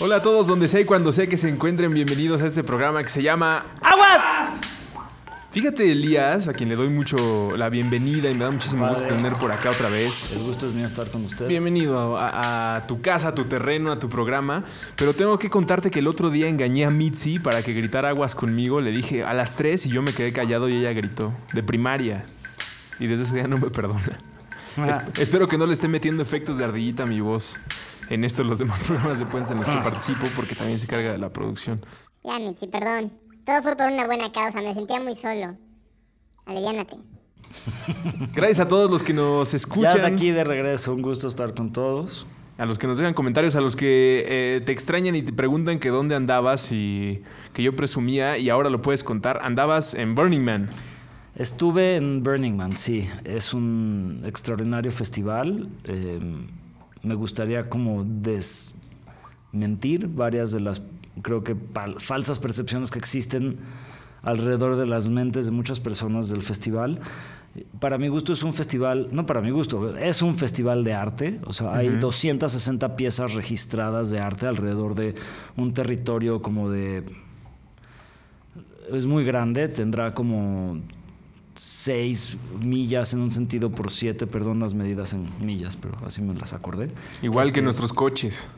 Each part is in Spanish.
Hola a todos, donde sea y cuando sea que se encuentren, bienvenidos a este programa que se llama ¡Aguas! Fíjate, Elías, a quien le doy mucho la bienvenida y me da muchísimo gusto tener por acá otra vez. El gusto es mío estar con usted. Bienvenido a, a- a tu casa, a tu terreno, a tu programa. Pero tengo que contarte que el otro día engañé a Mitzi para que gritara aguas conmigo. Le dije a las 3 y yo me quedé callado y ella gritó. De primaria. Y desde ese día no me perdona. Ah. Es- espero que no le esté metiendo efectos de ardillita a mi voz en estos los demás programas de Puentes en los que Ah. participo porque también se carga de la producción. Ya, Mitzi, perdón. Todo fue por una buena causa, me sentía muy solo. Aliviánate. Gracias a todos los que nos Ya escuchan. de aquí de regreso, un gusto estar con todos. A los que nos dejan comentarios, a los que eh, te extrañan y te preguntan que dónde andabas y que yo presumía y ahora lo puedes contar. Andabas en Burning Man. Estuve en Burning Man, sí. Es un extraordinario festival. Eh, me gustaría como desmentir varias de las, creo que, falsas percepciones que existen alrededor de las mentes de muchas personas del festival. Para mi gusto es un festival, no para mi gusto, es un festival de arte. O sea, hay 260 piezas registradas de arte alrededor de un territorio como de es muy grande, tendrá como 6 millas en un sentido por 7, perdón las medidas en millas, pero así me las acordé. Igual que Este, nuestros coches.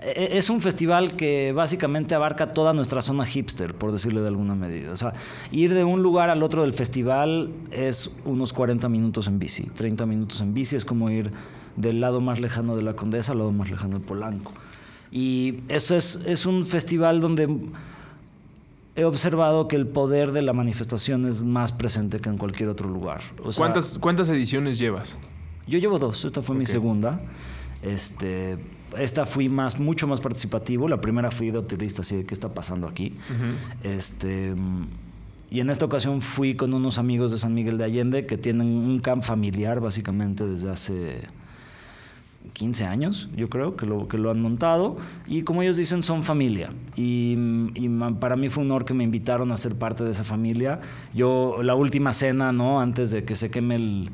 e- Es un festival que básicamente abarca toda nuestra zona hipster, por decirlo de alguna medida. O sea, ir de un lugar al otro del festival es unos 40 minutos en bici. 30 minutos en bici es como ir del lado más lejano de la Condesa al lado más lejano de Polanco. Y eso es, es un festival donde he observado que el poder de la manifestación es más presente que en cualquier otro lugar. O sea, ¿Cuántas, ¿Cuántas ediciones llevas? yo llevo dos, esta fue mi segunda. Este, esta fui más, mucho más participativo. La primera fui de turista, así de qué está pasando aquí. Este, y en esta ocasión fui con unos amigos de San Miguel de Allende que tienen un camp familiar básicamente desde hace 15 años, yo creo, que lo, que lo han montado. Y como ellos dicen, son familia. Y, para mí fue un honor que me invitaron a ser parte de esa familia. Yo, la última cena, ¿no? Antes de que se queme el,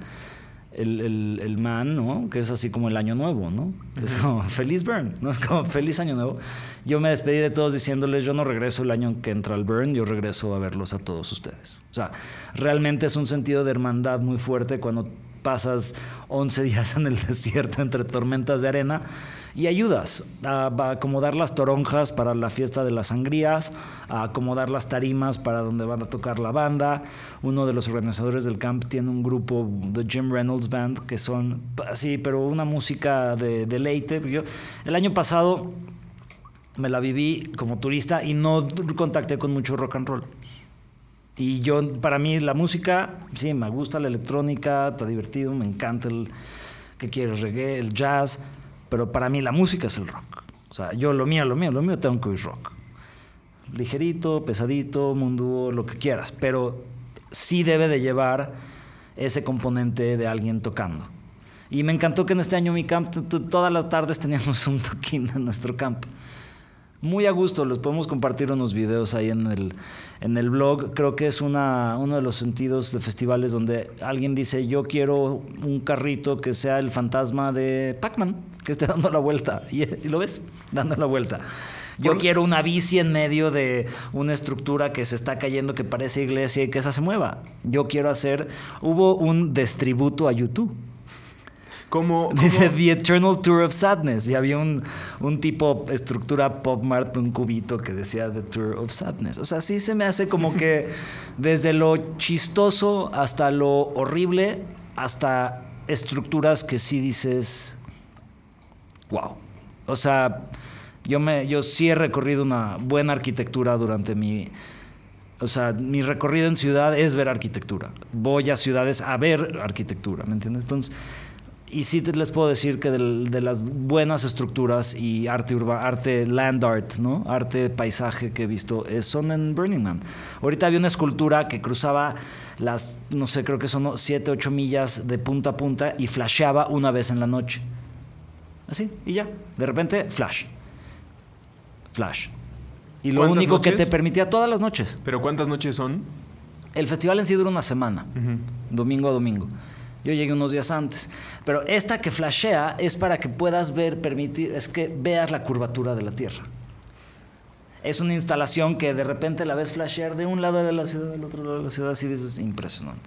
el, el- el man, ¿no? Que es así como el año nuevo, ¿no? Es como feliz burn, ¿no? Es como feliz año nuevo. Yo me despedí de todos diciéndoles, yo no regreso el año que entra el burn, yo regreso a verlos a todos ustedes. O sea, realmente es un sentido de hermandad muy fuerte cuando pasas 11 días en el desierto entre tormentas de arena y ayudas a, a acomodar las toronjas para la fiesta de las sangrías, a acomodar las tarimas para donde van a tocar la banda. Uno de los organizadores del camp tiene un grupo, The Jim Reynolds Band, que son así, pero una música de deleite. El año pasado me la viví como turista y no contacté con mucho rock and roll. Y yo, para mí, la música, sí, me gusta la electrónica, está divertido, me encanta el, ¿qué quieres? Reggae, el jazz, pero para mí la música es el rock. O sea, yo lo mío, lo mío, lo mío tengo que oír rock. Ligerito, pesadito, mundo, lo que quieras, pero sí debe de llevar ese componente de alguien tocando. Y me encantó que en este año mi camp, t- t- todas las tardes teníamos un toquín en nuestro camp. Muy a gusto, les podemos compartir unos videos ahí en el, en el blog. Creo que es una, uno de los sentidos de festivales donde alguien dice, yo quiero un carrito que sea el fantasma de Pac-Man, que esté dando la vuelta. Y, y lo ves, dando la vuelta. Yo Por- quiero una bici en medio de una estructura que se está cayendo, que parece iglesia y que esa se mueva. Yo quiero hacer... Hubo un destributo a YouTube. ¿Cómo, Dice The Eternal Tour of Sadness. Y había un, un tipo estructura pop mart, un cubito que decía The Tour of Sadness. O sea, sí se me hace como que desde lo chistoso hasta lo horrible, hasta estructuras que sí dices, wow. O sea, yo, me, yo sí he recorrido una buena arquitectura durante mi... O sea, mi recorrido en ciudad es ver arquitectura. Voy a ciudades a ver arquitectura, ¿me entiendes? Entonces, Y sí te- les puedo decir que del- de, las buenas estructuras y arte urba, arte land art, ¿no? Arte paisaje que he visto es- son en Burning Man. Ahorita había una escultura que cruzaba las, no sé, creo que son 7, 8 millas de punta a punta y flasheaba una vez en la noche. Así, y ya. De repente, flash. Flash. Y lo ¿Cuántas único que te permitía todas las noches. ¿Pero cuántas noches son? El festival en sí dura una semana, domingo a domingo. Yo llegué unos días antes. Pero esta que flashea es para que puedas ver, permitir, es que veas la curvatura de la Tierra. Es una instalación que de repente la ves flashear de un lado de la ciudad, del otro lado de la ciudad, así dices, impresionante.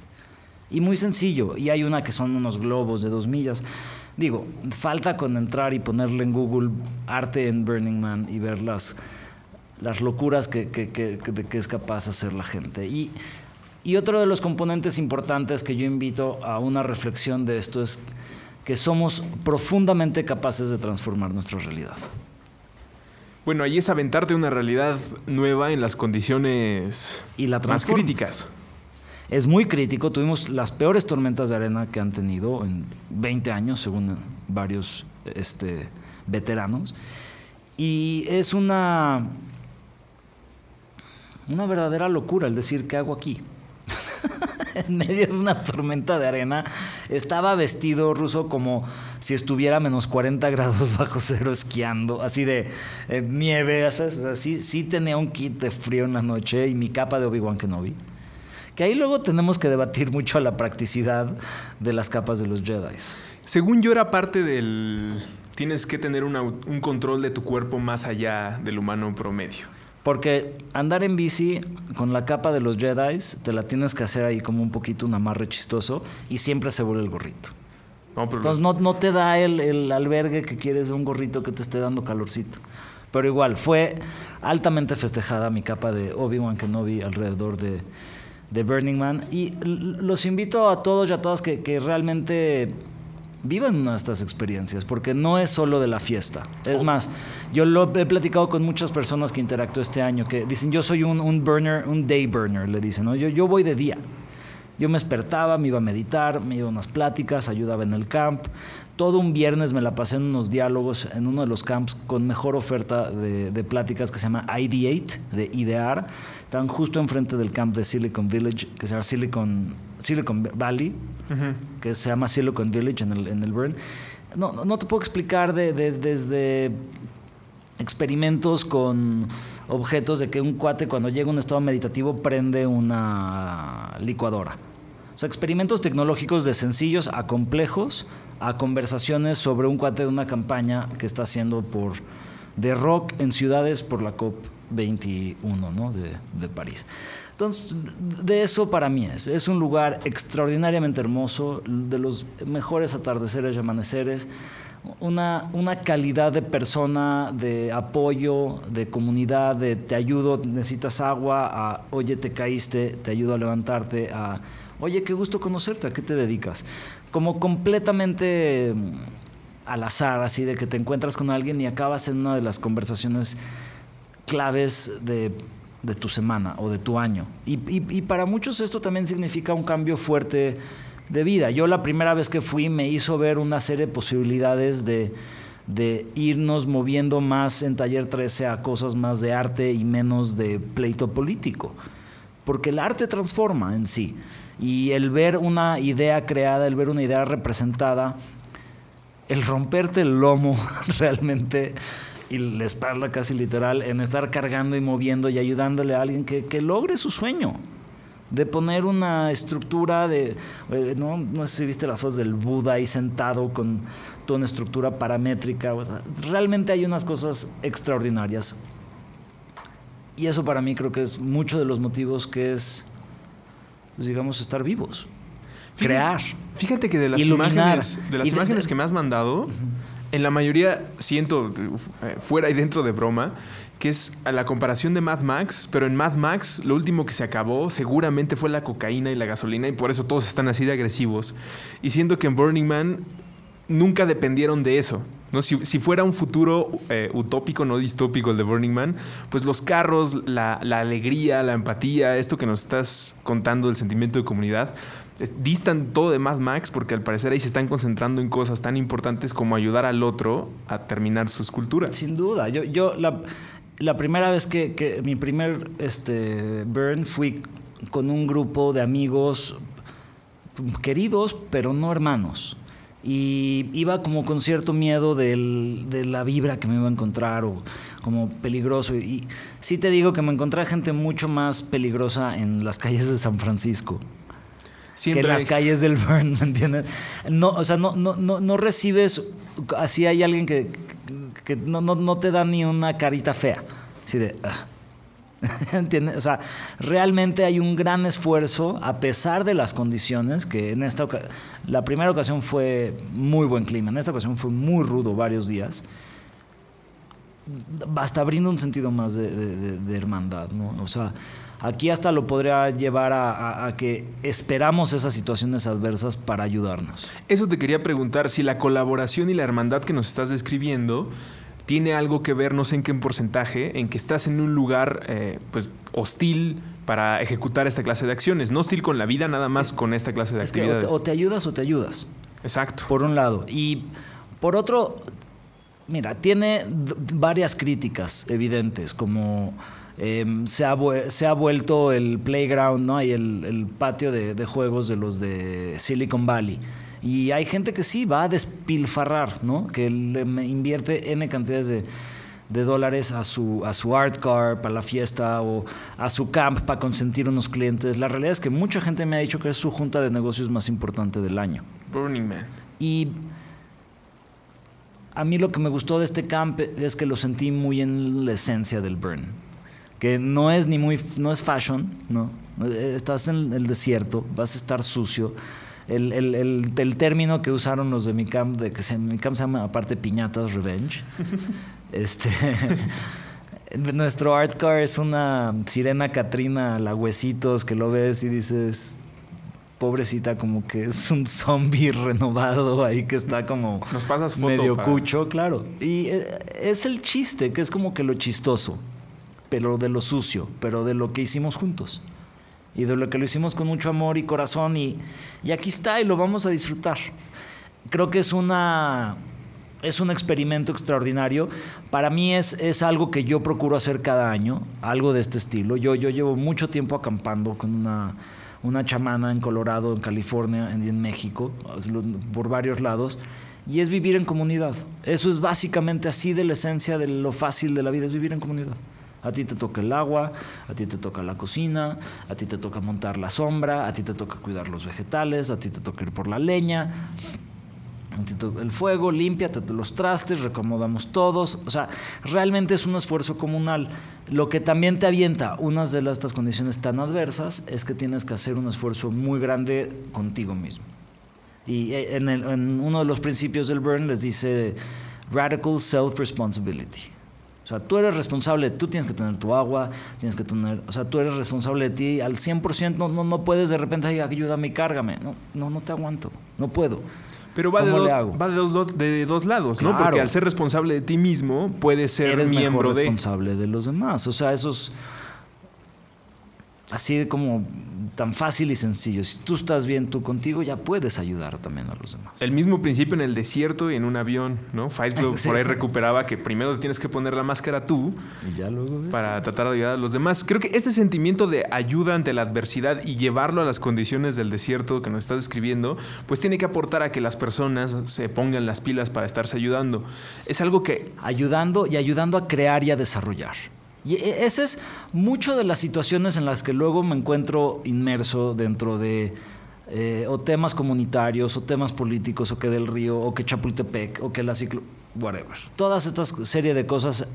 Y muy sencillo. Y hay una que son unos globos de dos millas. Digo, falta con entrar y ponerle en Google arte en Burning Man y ver las, las locuras que, que- que- es capaz hacer la gente. Y, y otro de los componentes importantes que yo invito a una reflexión de esto es que somos profundamente capaces de transformar nuestra realidad. Bueno, ahí es aventarte una realidad nueva en las condiciones Y la más críticas. Es muy crítico, tuvimos las peores tormentas de arena que han tenido en 20 años, según varios este, veteranos. Y es una, una verdadera locura el decir, ¿qué hago aquí? en medio de una tormenta de arena, estaba vestido ruso como si estuviera a menos 40 grados bajo cero esquiando, así de eh, nieve, ¿sabes? O sí, tenía un kit de frío en la noche y mi capa de Obi-Wan Kenobi. Que ahí luego tenemos que debatir mucho la practicidad de las capas de los Jedi. Según yo era parte del... Tienes que tener un control de tu cuerpo más allá del humano promedio. Porque andar en bici con la capa de los Jedi te la tienes que hacer ahí como un poquito un amarre chistoso y siempre se vuelve el gorrito. No, pero Entonces no, no te da el, el albergue que quieres de un gorrito que te esté dando calorcito. Pero igual, fue altamente festejada mi capa de Obi-Wan Kenobi alrededor de, de Burning Man. Y los invito a todos y a todas que, que realmente vivan estas experiencias, porque no es solo de la fiesta. Es más, yo lo he platicado con muchas personas que interactúo este año, que dicen, yo soy un, un burner, un day burner, le dicen, ¿no? yo, yo voy de día. Yo me despertaba, me iba a meditar, me iba a unas pláticas, ayudaba en el camp. Todo un viernes me la pasé en unos diálogos en uno de los camps con mejor oferta de, de pláticas que se llama Ideate, de idear. Están justo enfrente del camp de Silicon Village, que se llama Silicon, Silicon Valley, Que se llama Silicon Village en el, en el Burn. No, no, te puedo explicar de- desde experimentos con objetos de que un cuate cuando llega a un estado meditativo prende una licuadora. O sea, experimentos tecnológicos de sencillos a complejos, a conversaciones sobre un cuate de una campaña que está haciendo por de rock en ciudades por la COP 21 ¿no? de, de París. Entonces, de eso para mí es. Es un lugar extraordinariamente hermoso, de los mejores atardeceres y amaneceres, una, una calidad de persona, de apoyo, de comunidad, de te ayudo, necesitas agua, a oye, te caíste, te ayudo a levantarte, a oye, qué gusto conocerte, ¿a qué te dedicas? Como completamente mm, al azar, así de que te encuentras con alguien y acabas en una de las conversaciones claves de, de tu semana o de tu año. Y, y- para muchos esto también significa un cambio fuerte de vida. Yo la primera vez que fui me hizo ver una serie de posibilidades de, de irnos moviendo más en Taller 13 a cosas más de arte y menos de pleito político. Porque el arte transforma en sí. Y el ver una idea creada, el ver una idea representada, el romperte el lomo realmente y la espalda casi literal en estar cargando y moviendo y ayudándole a alguien que, que logre su sueño. De poner una estructura de eh, no, no sé si viste las fotos del Buda ahí sentado con toda una estructura paramétrica o sea, realmente hay unas cosas extraordinarias. Y eso para mí creo que es mucho de los motivos que es pues, digamos estar vivos Fíjate- crear Fíjate que de las Iluminar. imágenes, de las imágenes de- que me has mandado, en la mayoría siento eh, fuera y dentro de broma que es a la comparación de Mad Max, pero en Mad Max lo último que se acabó seguramente fue la cocaína y la gasolina y por eso todos están así de agresivos. Y siento que en Burning Man nunca dependieron de eso. ¿no? Si, si fuera un futuro eh, utópico, no distópico el de Burning Man, pues los carros, la, la alegría, la empatía, esto que nos estás contando del sentimiento de comunidad, distan todo de Mad Max porque al parecer ahí se están concentrando en cosas tan importantes como ayudar al otro a terminar su escultura. Sin duda. Yo, yo la, la primera vez que, que mi primer este, burn fui con un grupo de amigos queridos, pero no hermanos. Y iba como con cierto miedo del- de la vibra que me iba a encontrar o como peligroso. Y sí te digo que me encontré gente mucho más peligrosa en las calles de San Francisco Siempre que en las hay- calles del Burn, ¿me entiendes? No, o sea, no, no, no, no recibes, así hay alguien que, que no, no, no te da ni una carita fea, así de... "Ah". ¿Entiendes? O sea, realmente hay un gran esfuerzo a pesar de las condiciones, que en esta oca- la primera ocasión fue muy buen clima, en esta ocasión fue muy rudo varios días, hasta brinda un sentido más de, de- de- de hermandad, ¿no? O sea, aquí hasta lo podría llevar a, a- a que esperamos esas situaciones adversas para ayudarnos. Eso te quería preguntar, si la colaboración y la hermandad que nos estás describiendo tiene algo que ver, no sé en qué porcentaje, en que estás en un lugar eh, pues hostil para ejecutar esta clase de acciones. No hostil con la vida, nada más con esta clase de Es que o actividades. te, o te ayudas o te ayudas. Exacto. por un lado. Y por otro, mira, tiene varias críticas evidentes, como em, se, ha, se ha vuelto el playground, ¿no? Y el, el patio de, de juegos de los de Silicon Valley. Y hay gente que sí va a despilfarrar, ¿no? Que le me- invierte N cantidades de, de dólares a su, a su art car para la fiesta o a su camp para consentir unos clientes. La realidad es que mucha gente me ha dicho que es su junta de negocios más importante del año. Burning Man. Y a mí lo que me gustó de este camp es que lo sentí muy en la esencia del burn. Que no es ni muy, no es fashion, ¿no? Estás en el desierto, vas a estar sucio. El, el- el- el término que usaron los de mi camp, de que se, mi camp se llama aparte Piñatas Revenge. este, nuestro art car es una sirena Catrina la huesitos que lo ves y dices, pobrecita, como que es un zombie renovado ahí que está como Nos pasas foto medio para- cucho, claro. Y eh, es el chiste, que es como que lo chistoso, pero de lo sucio, pero de lo que hicimos juntos. Y de lo que lo hicimos con mucho amor y corazón y, y aquí está y lo vamos a disfrutar. Creo que es una es un experimento extraordinario. Para mí es, es algo que yo procuro hacer cada año, algo de este estilo. Yo, yo llevo mucho tiempo acampando con una, una chamana en Colorado, en California, en, en México, por varios lados. Y es vivir en comunidad. Eso es básicamente así de la esencia de lo fácil de la vida, es vivir en comunidad. A ti te toca el agua, a ti te toca la cocina, a ti te toca montar la sombra, a ti te toca cuidar los vegetales, a ti te toca ir por la leña, a ti toca el fuego, límpiate los trastes, recomodamos todos. O sea, realmente es un esfuerzo comunal. Lo que también te avienta unas de estas condiciones tan adversas es que tienes que hacer un esfuerzo muy grande contigo mismo. Y eh, en uno de los principios del Burn les dice radical self-responsibility. O sea, tú eres responsable, tú tienes que tener tu agua, tienes que tener, o sea, tú eres responsable de ti al 100%, no, no, no puedes de repente, "Ay, ayúdame cárgame. No, no, no te aguanto, no puedo. Pero va, de, ¿Cómo do- va de, dos, dos- de dos lados, ¿no? Porque al ser responsable de ti mismo, puedes ser eres miembro mejor de... responsable de los demás. O sea, eso es así como tan fácil y sencillo. Si tú estás bien tú contigo, ya puedes ayudar también a los demás. El mismo principio en el desierto y en un avión, ¿no? Fight Club Sí. por ahí recuperaba que primero te tienes que poner la máscara tú Y ya luego para tratar de ayudar a los demás. Creo que este sentimiento de ayuda ante la adversidad y llevarlo a las condiciones del desierto que nos estás describiendo, pues tiene que aportar a que las personas se pongan las pilas para estarse ayudando. Es algo que ayudando y ayudando a crear y a desarrollar. Y e- ese es mucho de las situaciones en las que luego me encuentro inmerso dentro de eh, o temas comunitarios, o temas políticos, o que del río, o que Chapultepec, o que la ciclo, whatever. Todas estas serie de cosas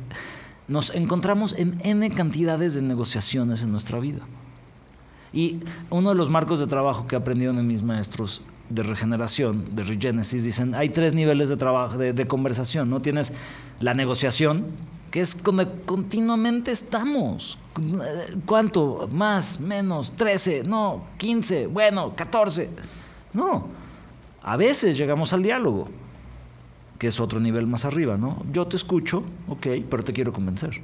nos encontramos en n cantidades de negociaciones en nuestra vida. Y uno de los marcos de trabajo que he aprendido de mis maestros de regeneración, de Regenesis, dicen, hay tres niveles de trabajo, de conversación, ¿no? Tienes la negociación, que es donde continuamente estamos. ¿Cuánto? Más, menos, 13, no, 15, bueno, 14. No. A veces llegamos al diálogo, que es otro nivel más arriba, ¿no? Yo te escucho, ok, pero te quiero convencer.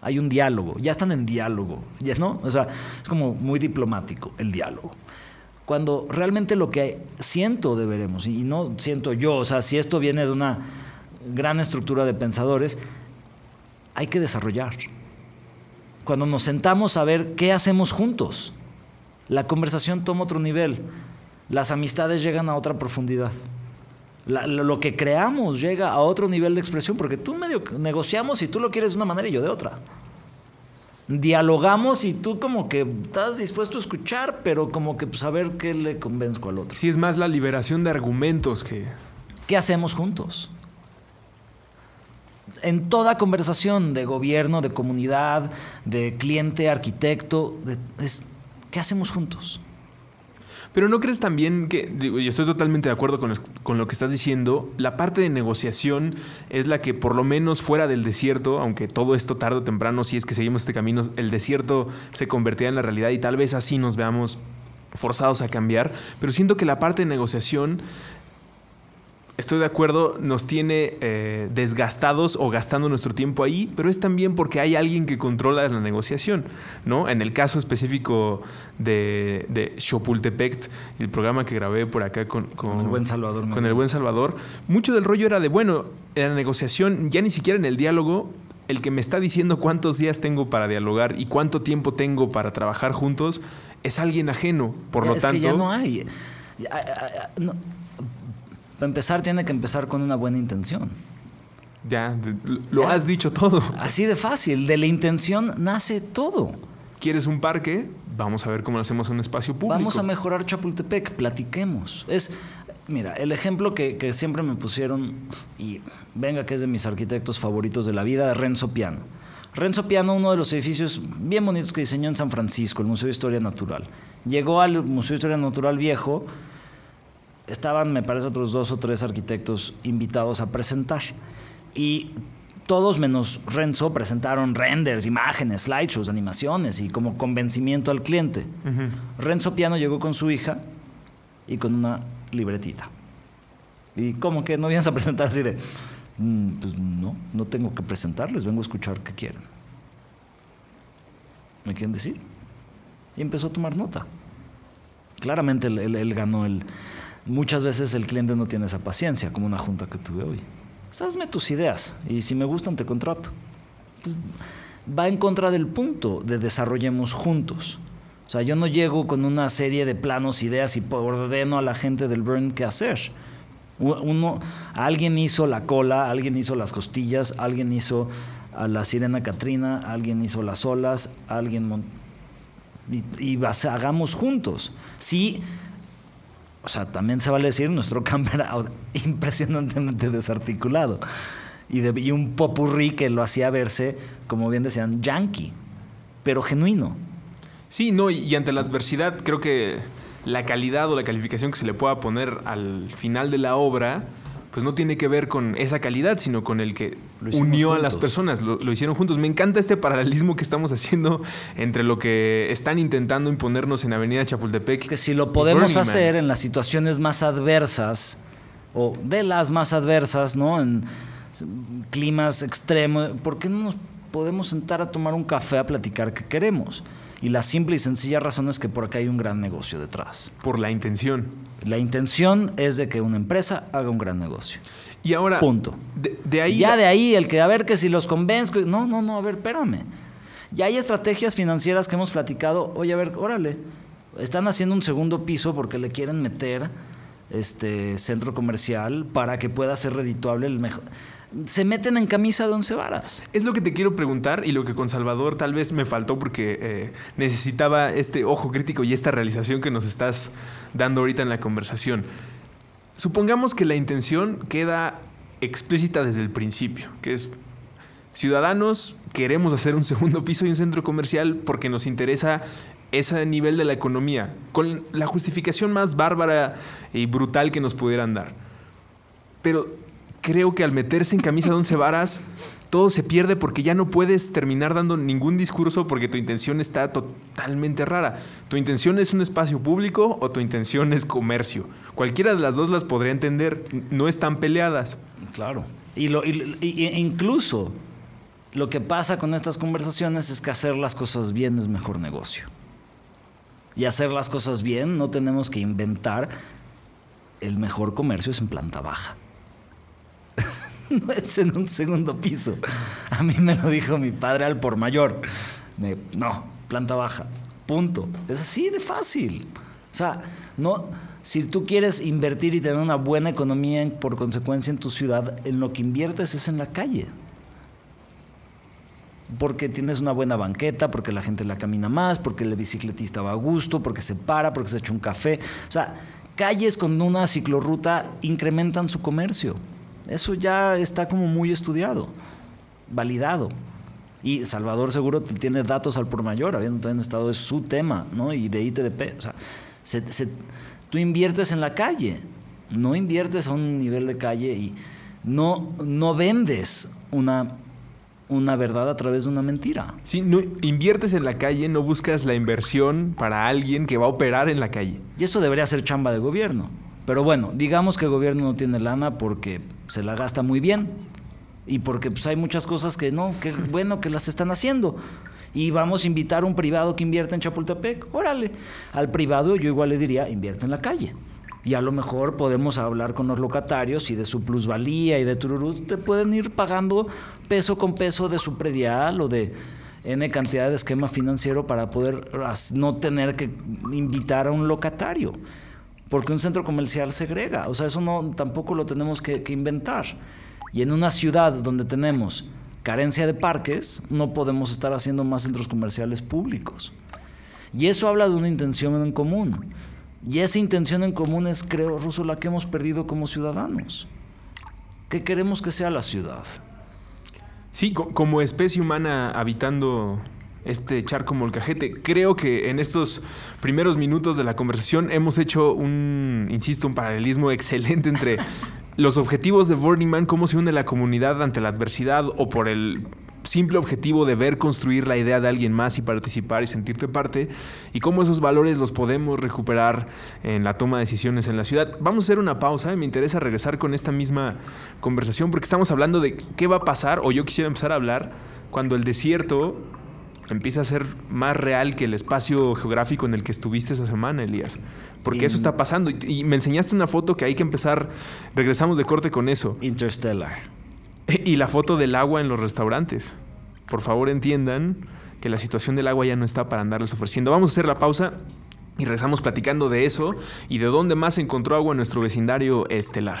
Hay un diálogo, ya están en diálogo, ¿ya no? O sea, es como muy diplomático el diálogo. Cuando realmente lo que siento de veremos, y no siento yo, o sea, si esto viene de una gran estructura de pensadores, hay que desarrollar. Cuando nos sentamos a ver qué hacemos juntos, la conversación toma otro nivel, las amistades llegan a otra profundidad. La- lo que creamos llega a otro nivel de expresión, porque tú medio negociamos y tú lo quieres de una manera y yo de otra. Dialogamos y tú como que estás dispuesto a escuchar, pero como que pues, a ver qué le convenzco al otro. Sí, es más la liberación de argumentos que... ¿Qué hacemos juntos? En toda conversación de gobierno, de comunidad, de cliente, arquitecto, ¿qué hacemos juntos? Pero ¿no crees también que, yo estoy totalmente de acuerdo con, con lo que estás diciendo, la parte de negociación es la que por lo menos fuera del desierto, aunque todo esto tarde o temprano, si es que seguimos este camino, el desierto se convertirá en la realidad y tal vez así nos veamos forzados a cambiar, pero siento que la parte de negociación estoy de acuerdo, nos tiene eh, desgastados o gastando nuestro tiempo ahí, pero es también porque hay alguien que controla la negociación, ¿no? En el caso específico de, de el programa que grabé por acá con, con- Con el buen Salvador con el buen Salvador, mucho del rollo era de, bueno, en la negociación, ya ni siquiera en el diálogo, el que me está diciendo cuántos días tengo para dialogar y cuánto tiempo tengo para trabajar juntos, es alguien ajeno. Por Ya, lo es tanto, que ya no hay. Ya, no. Para empezar, tiene que empezar con una buena intención. ya, lo has dicho todo. Así de fácil. De la intención nace todo. ¿Quieres un parque? Vamos a ver cómo lo hacemos en un espacio público. Vamos a mejorar Chapultepec, platiquemos. Es, mira, el ejemplo que, que siempre me pusieron, y venga que es de mis arquitectos favoritos de la vida, Renzo Piano. Renzo Piano, uno de los edificios bien bonitos que diseñó en San Francisco, el Museo de Historia Natural. Llegó al Museo de Historia Natural viejo, estaban, me parece, otros dos o tres arquitectos invitados a presentar. Y todos menos Renzo presentaron renders, imágenes, slideshows, animaciones y como convencimiento al cliente. Ujú. Renzo Piano llegó con su hija y con una libretita. Y como que no vienes a presentar así de, "Mm, pues no, no tengo que presentarles, vengo a escuchar qué quieren. ¿Me quieren decir? Y empezó a tomar nota. Claramente él, él- él ganó el... Muchas veces el cliente no tiene esa paciencia, como una junta que tuve hoy. Pues hazme tus ideas y si me gustan te contrato. Pues, va en contra del punto de desarrollemos juntos. O sea, yo no llego con una serie de planos, ideas y ordeno a la gente del Burn qué hacer. Uno, alguien hizo la cola, alguien hizo las costillas, alguien hizo a la sirena Katrina, alguien hizo las olas, alguien y, y hagamos juntos. Sí, o sea, también se vale decir, nuestro camper era impresionantemente desarticulado. Y, de- y un popurrí que lo hacía verse, como bien decían, yankee, pero genuino. Sí, no, y, y ante la adversidad creo que la calidad o la calificación que se le pueda poner al final de la obra, pues no tiene que ver con esa calidad, sino con el que Unió a las personas, lo, lo hicieron juntos. Me encanta este paralelismo que estamos haciendo entre lo que están intentando imponernos en Avenida Chapultepec. Es que si lo podemos Man. hacer en las situaciones más adversas, o de las más adversas, ¿no? En climas extremos, ¿por qué no nos podemos sentar a tomar un café a platicar qué queremos? Y la simple y sencilla razón es que por acá hay un gran negocio detrás. por la intención. La intención es de que una empresa haga un gran negocio. Y ahora, Punto. de, de ahí... ya de ahí, el que a ver que si los convenzco. No, no, no, a ver, espérame. Ya hay estrategias financieras que hemos platicado. Oye, a ver, órale. Están haciendo un segundo piso porque le quieren meter este centro comercial para que pueda ser redituable el mejor. Se meten en camisa de once varas. Es lo que te quiero preguntar y lo que con Salvador tal vez me faltó porque eh, necesitaba este ojo crítico y esta realización que nos estás dando ahorita en la conversación. Supongamos que la intención queda explícita desde el principio, que es ciudadanos queremos hacer un segundo piso y un centro comercial porque nos interesa ese nivel de la economía, con la justificación más bárbara y brutal que nos pudieran dar. Pero creo que al meterse en camisa de once varas, todo se pierde porque ya no puedes terminar dando ningún discurso porque tu intención está totalmente rara. Tu intención es un espacio público o tu intención es comercio. Cualquiera de las dos las podría entender, no están peleadas. Claro. Y, lo, y- incluso lo que pasa con estas conversaciones es que hacer las cosas bien es mejor negocio. y hacer las cosas bien, no tenemos que inventar. El mejor comercio es en planta baja. no es en un segundo piso. A mí me lo dijo mi padre al por mayor. No, planta baja. Punto. Es así de fácil. O sea, no, si tú quieres invertir y tener una buena economía por consecuencia en tu ciudad, en lo que inviertes es en la calle. Porque tienes una buena banqueta, porque la gente la camina más, porque el bicicletista va a gusto, porque se para, porque se echa un café. O sea, calles con una ciclorruta incrementan su comercio. Eso ya está como muy estudiado, validado. Y Salvador seguro tiene datos al por mayor, habiendo también estado, es su tema, ¿no? Y de ITDP. O sea, se- se- tú inviertes en la calle, no inviertes a un nivel de calle y no, no vendes una, una verdad a través de una mentira. Sí, no inviertes en la calle, no buscas la inversión para alguien que va a operar en la calle. Y eso debería ser chamba de gobierno. Pero bueno, digamos que el gobierno no tiene lana porque se la gasta muy bien y porque pues, hay muchas cosas que no, que bueno que las están haciendo. Y vamos a invitar a un privado que invierta en Chapultepec. Órale, al privado yo igual le diría, invierte en la calle. Y a lo mejor podemos hablar con los locatarios y de su plusvalía y de tururú. Te pueden ir pagando peso con peso de su predial o de N cantidad de esquema financiero para poder no tener que invitar a un locatario. Porque un centro comercial segrega. O sea, eso no, tampoco lo tenemos que inventar. Y en una ciudad donde tenemos carencia de parques, no podemos estar haciendo más centros comerciales públicos. Y eso habla de una intención en común. Y esa intención en común es, creo, Ruso, la que hemos perdido como ciudadanos. ¿Qué queremos que sea la ciudad? Sí, co- como especie humana habitando este charco molcajete, creo que en estos primeros minutos de la conversación hemos hecho un, insisto, un paralelismo excelente entre los objetivos de Burning Man, cómo se une la comunidad ante la adversidad o por el simple objetivo de ver construir la idea de alguien más y participar y sentirte parte, y cómo esos valores los podemos recuperar en la toma de decisiones en la ciudad. Vamos a hacer una pausa, me interesa regresar con esta misma conversación porque estamos hablando de qué va a pasar, o yo quisiera empezar a hablar cuando el desierto empieza a ser más real que el espacio geográfico en el que estuviste esa semana, Elías. Porque eso está pasando. Y, y me enseñaste una foto que hay que empezar, regresamos de corte con eso. Interstellar. Y la foto del agua en los restaurantes. Por favor entiendan que la situación del agua ya no está para andarles ofreciendo. Vamos a hacer la pausa y regresamos platicando de eso y de dónde más encontró agua en nuestro vecindario estelar.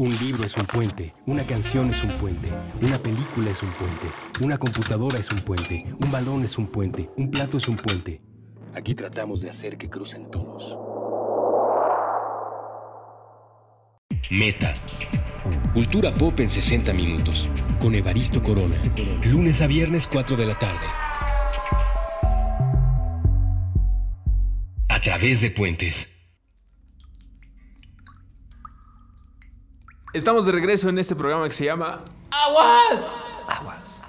Un libro es un puente, una canción es un puente, una película es un puente, una computadora es un puente, un balón es un puente, un plato es un puente. Aquí tratamos de hacer que crucen todos. Meta. Cultura pop en 60 minutos. Con Evaristo Corona. Lunes a viernes 4 de la tarde. A través de puentes. Estamos de regreso en este programa que se llama Aguas. Aguas.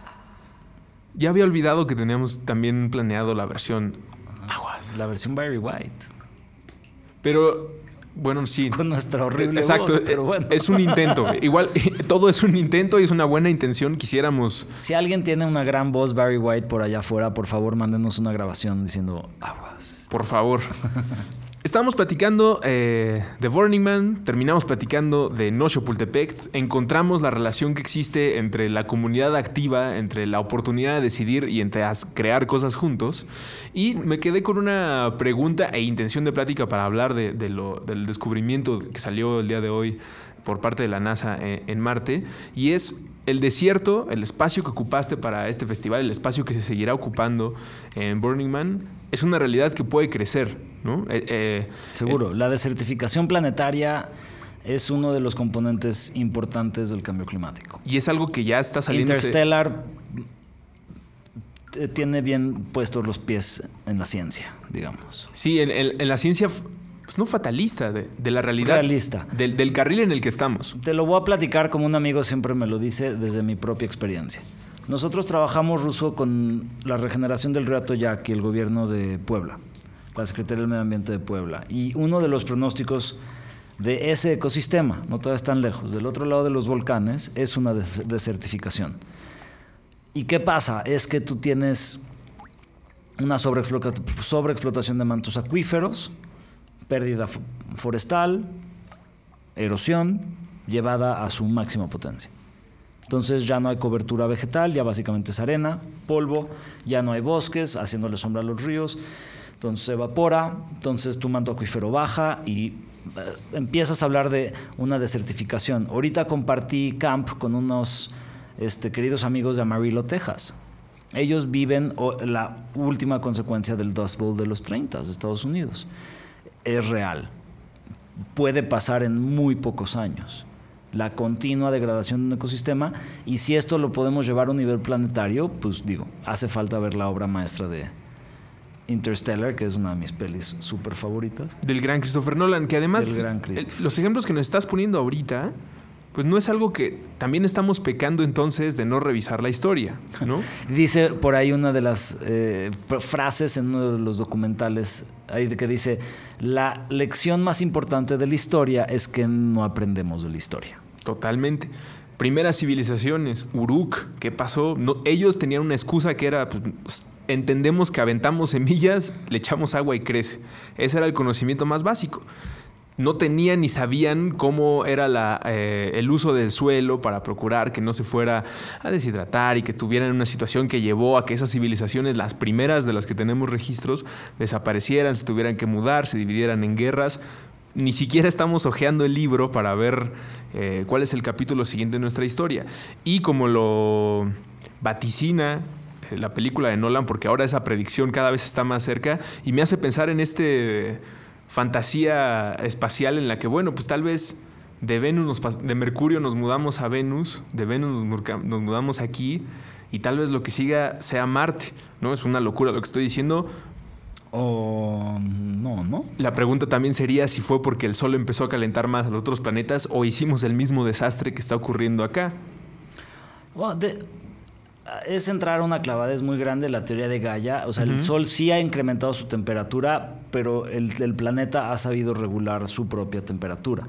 Ya había olvidado que teníamos también planeado la versión Aguas. La versión Barry White. Pero bueno, sí. Con nuestra horrible Exacto, voz, pero bueno. es un intento. Igual todo es un intento y es una buena intención. Quisiéramos Si alguien tiene una gran voz Barry White por allá afuera, por favor, mándenos una grabación diciendo aguas. Por favor. Estábamos platicando eh, de Burning Man, terminamos platicando de No Chapultepec, encontramos la relación que existe entre la comunidad activa, entre la oportunidad de decidir y entre crear cosas juntos. Y me quedé con una pregunta e intención de plática para hablar de, lo- del descubrimiento que salió el día de hoy por parte de la NASA en, en Marte y es el desierto, el espacio que ocupaste para este festival, el espacio que se seguirá ocupando en Burning Man, es una realidad que puede crecer, ¿no? Eh, eh, Seguro, la desertificación planetaria es uno de los componentes importantes del cambio climático. y es algo que ya está saliendo. Interstellar eh, tiene bien puestos los pies en la ciencia, digamos. Sí, en, en- en la ciencia, pues no fatalista, de, de la realidad. Realista. Del, del carril en el que estamos. Te lo voy a platicar como un amigo siempre me lo dice desde mi propia experiencia. Nosotros trabajamos, Ruso, con la regeneración del río Atoyac y el gobierno de Puebla, la Secretaría del Medio Ambiente de Puebla. Y uno de los pronósticos de ese ecosistema, no todavía tan lejos, del otro lado de los volcanes, es una des- desertificación. ¿Y qué pasa? Es que tú tienes una sobreexplota- sobreexplotación de mantos acuíferos, pérdida fo- forestal, erosión llevada a su máxima potencia. Entonces ya no hay cobertura vegetal, ya básicamente es arena, polvo, ya no hay bosques haciéndole sombra a los ríos, entonces se evapora, entonces tu manto acuífero baja y eh, empiezas a hablar de una desertificación. Ahorita compartí camp con unos este, queridos amigos de Amarillo, Texas. Ellos viven la última consecuencia del Dust Bowl de los 30 de Estados Unidos. Es real puede pasar en muy pocos años. La continua degradación de un ecosistema y si esto lo podemos llevar a un nivel planetario, pues digo, hace falta ver la obra maestra de Interstellar, que es una de mis pelis súper favoritas. Del gran Christopher Nolan, que además Del gran eh, Christopher. los ejemplos que nos estás poniendo ahorita, pues no es algo que también estamos pecando entonces de no revisar la historia, ¿no? Dice por ahí una de las eh, frases en uno de los documentales ahí que dice, la lección más importante de la historia es que no aprendemos de la historia. Totalmente. Primeras civilizaciones, Uruk, ¿qué pasó? No, ellos tenían una excusa que era, pues, entendemos que aventamos semillas, le echamos agua y crece. Ese era el conocimiento más básico. No tenían ni sabían cómo era la, eh, el uso del suelo para procurar que no se fuera a deshidratar y que estuviera en una situación que llevó a que esas civilizaciones, las primeras de las que tenemos registros, desaparecieran, se tuvieran que mudar, se dividieran en guerras ni siquiera estamos hojeando el libro para ver eh, cuál es el capítulo siguiente de nuestra historia. Y como lo vaticina eh, la película de Nolan, porque ahora esa predicción cada vez está más cerca, y me hace pensar en este fantasía espacial en la que, bueno, pues tal vez de Venus, nos de Mercurio nos mudamos a Venus, de Venus nos, mudamos aquí, y tal vez lo que siga sea Marte, ¿no? Es una locura lo que estoy diciendo, O no, ¿no? la pregunta también sería si fue porque el Sol empezó a calentar más a los otros planetas o hicimos el mismo desastre que está ocurriendo acá. Es entrar a una clavadez muy grande la teoría de Gaia. O sea, el Sol sí ha incrementado su temperatura, pero el, el planeta ha sabido regular su propia temperatura.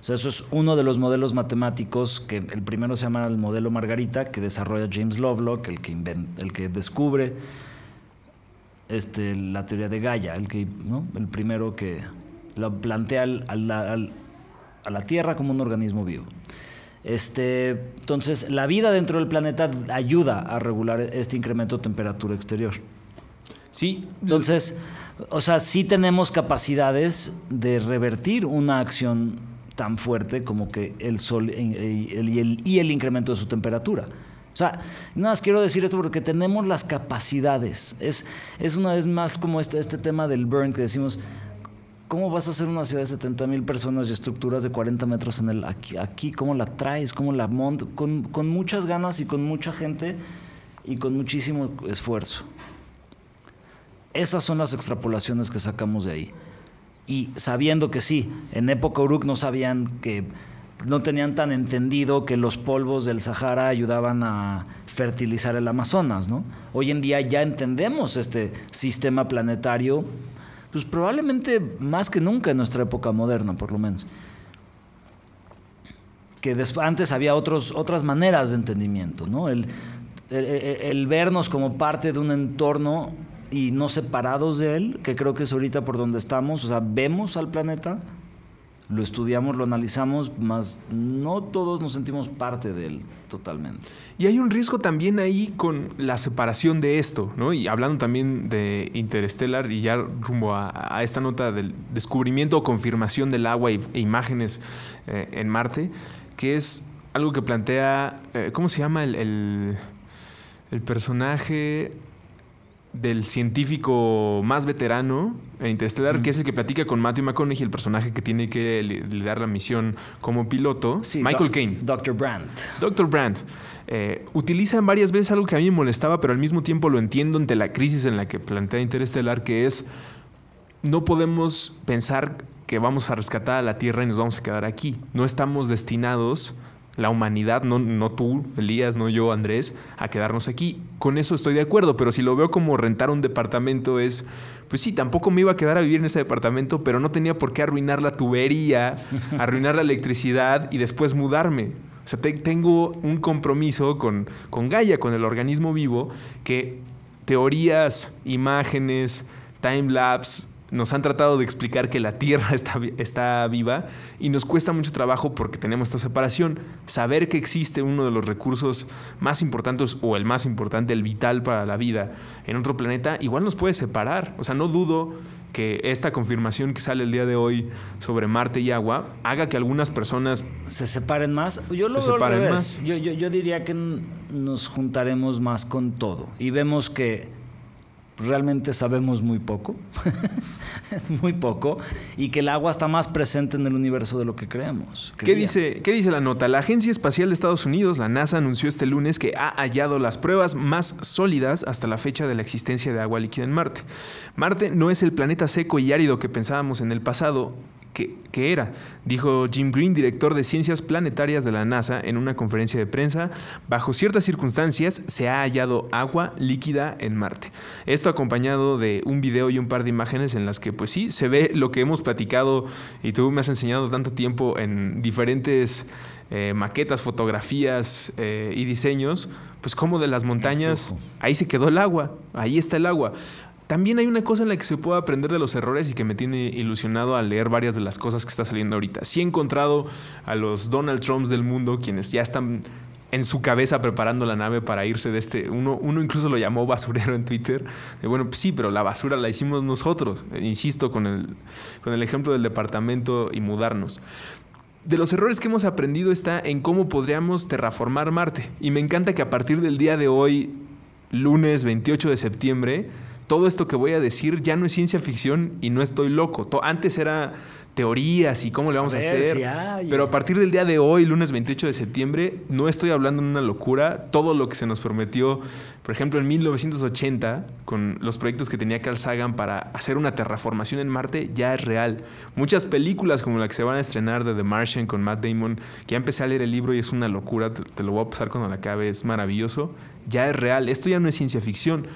O sea, eso es uno de los modelos matemáticos que el primero se llama el modelo Margarita, que desarrolla James Lovelock, el que, el que descubre este, la teoría de Gaia, el, que, ¿no? el primero que lo plantea al- al- al- a la Tierra como un organismo vivo. Este, entonces, la vida dentro del planeta ayuda a regular este incremento de temperatura exterior. Sí, Entonces, o sea, sí tenemos capacidades de revertir una acción tan fuerte como que el sol y el, y el- y el incremento de su temperatura. O sea, nada más quiero decir esto porque tenemos las capacidades. Es, es una vez más como este, este tema del burn que decimos, ¿cómo vas a hacer una ciudad de 70 mil personas y estructuras de 40 metros en el aquí, aquí cómo la traes, cómo la montas? Con, con muchas ganas y con mucha gente y con muchísimo esfuerzo. Esas son las extrapolaciones que sacamos de ahí. Y sabiendo que sí, en época Uruk no sabían que, no tenían tan entendido que los polvos del Sahara ayudaban a fertilizar el Amazonas, ¿no? Hoy en día ya entendemos este sistema planetario, pues probablemente más que nunca en nuestra época moderna, por lo menos. Que antes había otros, otras maneras de entendimiento, ¿no? El- el- el vernos como parte de un entorno y no separados de él, que creo que es ahorita por donde estamos, o sea, vemos al planeta, lo estudiamos, lo analizamos, más no todos nos sentimos parte de él totalmente. Y hay un riesgo también ahí con la separación de esto, ¿no? Y hablando también de Interstellar y ya rumbo a, esta nota del descubrimiento o confirmación del agua e imágenes eh, en Marte, que es algo que plantea, eh, ¿cómo se llama el personaje? Del científico más veterano en Interstellar, que es el que platica con Matthew McConaughey, el personaje que tiene que liderar la misión como piloto, Michael Caine. Dr. Brandt. Dr. Brandt. Eh, utilizan varias veces algo que a mí me molestaba, pero al mismo tiempo lo entiendo ante la crisis en la que plantea Interstellar, que es no podemos pensar que vamos a rescatar a la Tierra y nos vamos a quedar aquí. No estamos destinados la humanidad, no, no tú, Elías, no yo, Andrés, a quedarnos aquí. Con eso estoy de acuerdo, pero si lo veo como rentar un departamento es, pues sí, tampoco me iba a quedar a vivir en ese departamento, pero no tenía por qué arruinar la tubería, arruinar la electricidad y después mudarme. O sea, tengo un compromiso con, con Gaia, con el organismo vivo, que teorías, imágenes, time-lapse, nos han tratado de explicar que la Tierra está, está, viva y nos cuesta mucho trabajo porque tenemos esta separación. Saber que existe uno de los recursos más importantes o el más importante, el vital para la vida en otro planeta, igual nos puede separar. O sea, no dudo que esta confirmación que sale el día de hoy sobre Marte y agua haga que algunas personas se separen más. Yo lo veo más. Yo, yo, yo diría que nos juntaremos más con todo y vemos que realmente sabemos muy poco, muy poco, y que el agua está más presente en el universo de lo que creemos. ¿Qué dice, ¿Qué dice la nota? La Agencia Espacial de Estados Unidos, la NASA, anunció este lunes que ha hallado las pruebas más sólidas hasta la fecha de la existencia de agua líquida en Marte. Marte no es el planeta seco y árido que pensábamos en el pasado, que, era, dijo Jim Green, director de Ciencias Planetarias de la NASA, en una conferencia de prensa. Bajo ciertas circunstancias se ha hallado agua líquida en Marte. Esto acompañado de un video y un par de imágenes en las que, pues sí, se ve lo que hemos platicado y tú me has enseñado tanto tiempo en diferentes eh, maquetas, fotografías eh, y diseños, pues como de las montañas, ahí se quedó el agua, ahí está el agua. También hay una cosa en la que se puede aprender de los errores y que me tiene ilusionado al leer varias de las cosas que está saliendo ahorita. Sí he encontrado a los Donald Trumps del mundo, quienes ya están en su cabeza preparando la nave para irse de este. Uno, uno incluso lo llamó basurero en Twitter. De, bueno, pues sí, pero la basura la hicimos nosotros. Insisto con el, con el ejemplo del departamento y mudarnos. De los errores que hemos aprendido está en cómo podríamos terraformar Marte. Y me encanta que a partir del día de hoy, lunes 28 de septiembre, todo esto que voy a decir ya no es ciencia ficción y no estoy loco. Antes era teorías y cómo le vamos a, hacer. Pero a partir del día de hoy, lunes 28 de septiembre, no estoy hablando en una locura. Todo lo que se nos prometió, por ejemplo, en 1980, con los proyectos que tenía Carl Sagan para hacer una terraformación en Marte, ya es real. Muchas películas como la que se van a estrenar de The Martian con Matt Damon, que ya empecé a leer el libro y es una locura, te lo voy a pasar cuando la acabe, es maravilloso. Ya es real. Esto ya no es ciencia ficción.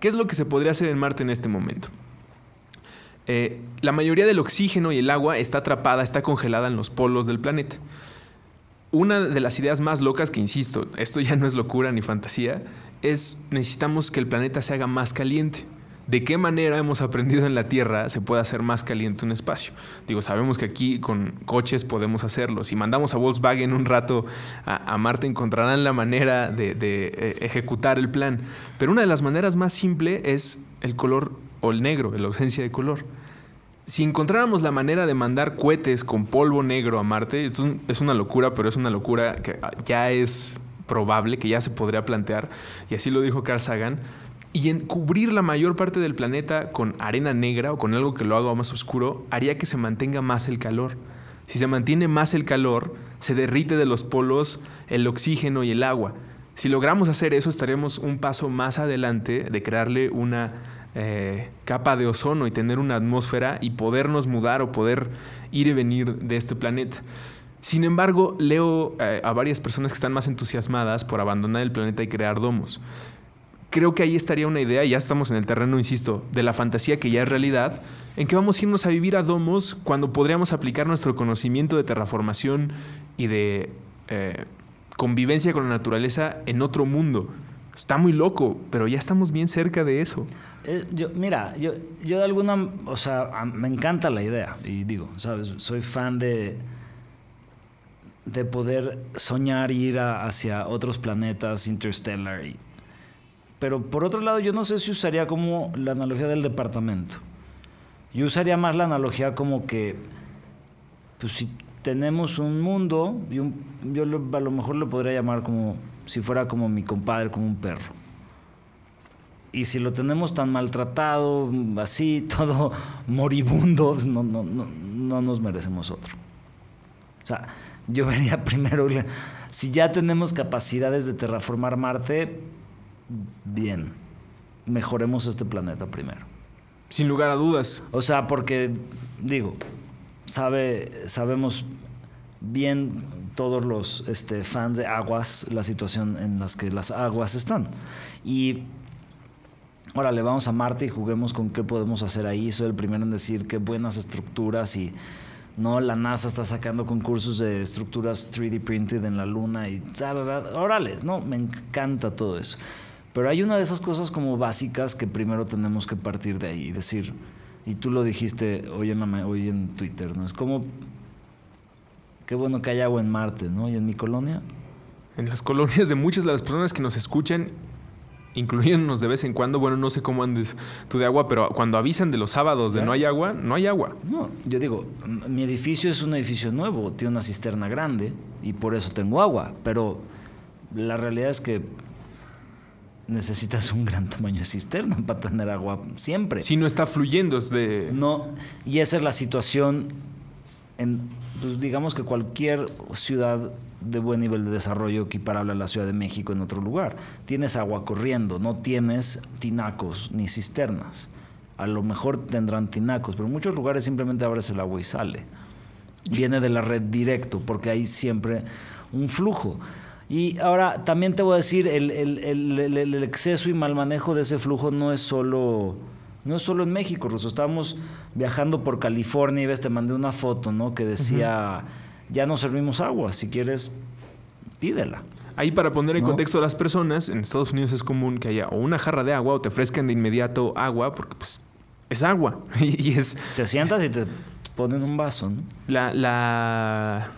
¿Qué es lo que se podría hacer en Marte en este momento? Eh, la mayoría del oxígeno y el agua está atrapada, está congelada en los polos del planeta. Una de las ideas más locas, que insisto, esto ya no es locura ni fantasía, es necesitamos que el planeta se haga más caliente de qué manera hemos aprendido en la Tierra se puede hacer más caliente un espacio. Digo, sabemos que aquí con coches podemos hacerlo. Si mandamos a Volkswagen un rato a, Marte, encontrarán la manera de, eh, ejecutar el plan. Pero una de las maneras más simples es el color o el negro, la ausencia de color. Si encontráramos la manera de mandar cohetes con polvo negro a Marte, esto es una locura, pero es una locura que ya es probable, que ya se podría plantear, y así lo dijo Carl Sagan, y en cubrir la mayor parte del planeta con arena negra o con algo que lo haga más oscuro haría que se mantenga más el calor. Si se mantiene más el calor, se derrite de los polos el oxígeno y el agua. Si logramos hacer eso, estaremos un paso más adelante de crearle una eh, capa de ozono y tener una atmósfera y podernos mudar o poder ir y venir de este planeta. Sin embargo, leo eh, a varias personas que están más entusiasmadas por abandonar el planeta y crear domos creo que ahí estaría una idea, ya estamos en el terreno, insisto, de la fantasía que ya es realidad, en que vamos a irnos a vivir a domos cuando podríamos aplicar nuestro conocimiento de terraformación y de eh, convivencia con la naturaleza en otro mundo. Está muy loco, pero ya estamos bien cerca de eso. Eh, yo, mira, yo, yo de alguna, o sea, me encanta la idea y digo, sabes, soy fan de de poder soñar y ir a- hacia otros planetas, interstellar. y- pero por otro lado, yo no sé si usaría como la analogía del departamento. Yo usaría más la analogía como que, pues si tenemos un mundo, yo a lo mejor lo podría llamar como si fuera como mi compadre, como un perro. Y si lo tenemos tan maltratado, así, todo moribundo, pues no, no, no, no nos merecemos otro. O sea, yo vería primero, si ya tenemos capacidades de terraformar Marte, bien, mejoremos este planeta primero. Sin lugar a dudas. O sea, porque, digo, sabe, sabemos bien todos los este, fans de aguas la situación en las que las aguas están. Y órale, vamos a Marte y juguemos con qué podemos hacer ahí. Soy el primero en decir qué buenas estructuras y no, la NASA está sacando concursos de estructuras 3D printed en la Luna y tal, órale, no, me encanta todo eso. Pero hay una de esas cosas como básicas que primero tenemos que partir de ahí y decir, y tú lo dijiste hoy en, la hoy en Twitter, ¿no? Es como, qué bueno que hay agua en Marte, ¿no? Y en mi colonia, En las colonias de muchas de las personas que nos escuchan, incluyéndonos de vez en cuando, bueno, no sé cómo andes tú de agua, pero cuando avisan de los sábados de no hay agua, no hay agua. No, yo digo, mi edificio es un edificio nuevo, tiene una cisterna grande y por eso tengo agua, pero la realidad es que necesitas un gran tamaño de cisterna para tener agua siempre. Si no está fluyendo, es de... No, y esa es la situación en, pues, digamos que cualquier ciudad de buen nivel de desarrollo equiparable a la Ciudad de México en otro lugar. Tienes agua corriendo, no tienes tinacos ni cisternas. A lo mejor tendrán tinacos, pero en muchos lugares simplemente abres el agua y sale. Viene de la red directo, porque hay siempre un flujo. Y ahora también te voy a decir, el, el- el- el- exceso y mal manejo de ese flujo no es solo, no es solo en México, Ruso. Estábamos viajando por California y ves, te mandé una foto, ¿no? Que decía, ya no servimos agua, si quieres, pídela. Ahí para poner en ¿No? contexto a las personas, en Estados Unidos es común que haya o una jarra de agua o te ofrezcan de inmediato agua, porque pues es agua. y es Te sientas y te ponen un vaso, ¿no? la, la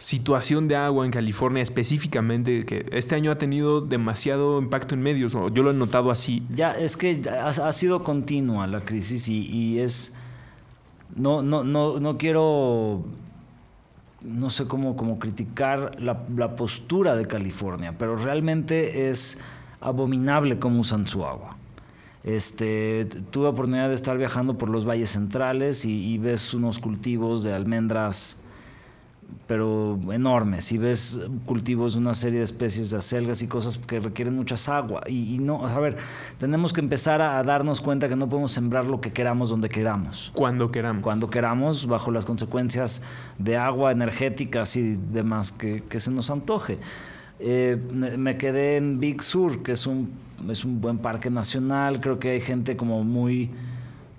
situación de agua en California específicamente, que este año ha tenido demasiado impacto en medios, yo lo he notado así. Ya, es que ha, sido continua la crisis y, y es... No, no, no, no quiero, no sé cómo, cómo criticar la, la postura de California, pero realmente es abominable cómo usan su agua. Este, tuve oportunidad de estar viajando por los valles centrales y ves unos cultivos de almendras pero enormes. Y ves cultivos de una serie de especies de acelgas y cosas que requieren muchas agua. Y, y no, a ver, tenemos que empezar a, a darnos cuenta que no podemos sembrar lo que queramos donde queramos. Cuando queramos. Cuando queramos, bajo las consecuencias de agua, energéticas y demás que, que se nos antoje. Eh, me, me quedé en Big Sur, que es un, es un buen parque nacional. Creo que hay gente como muy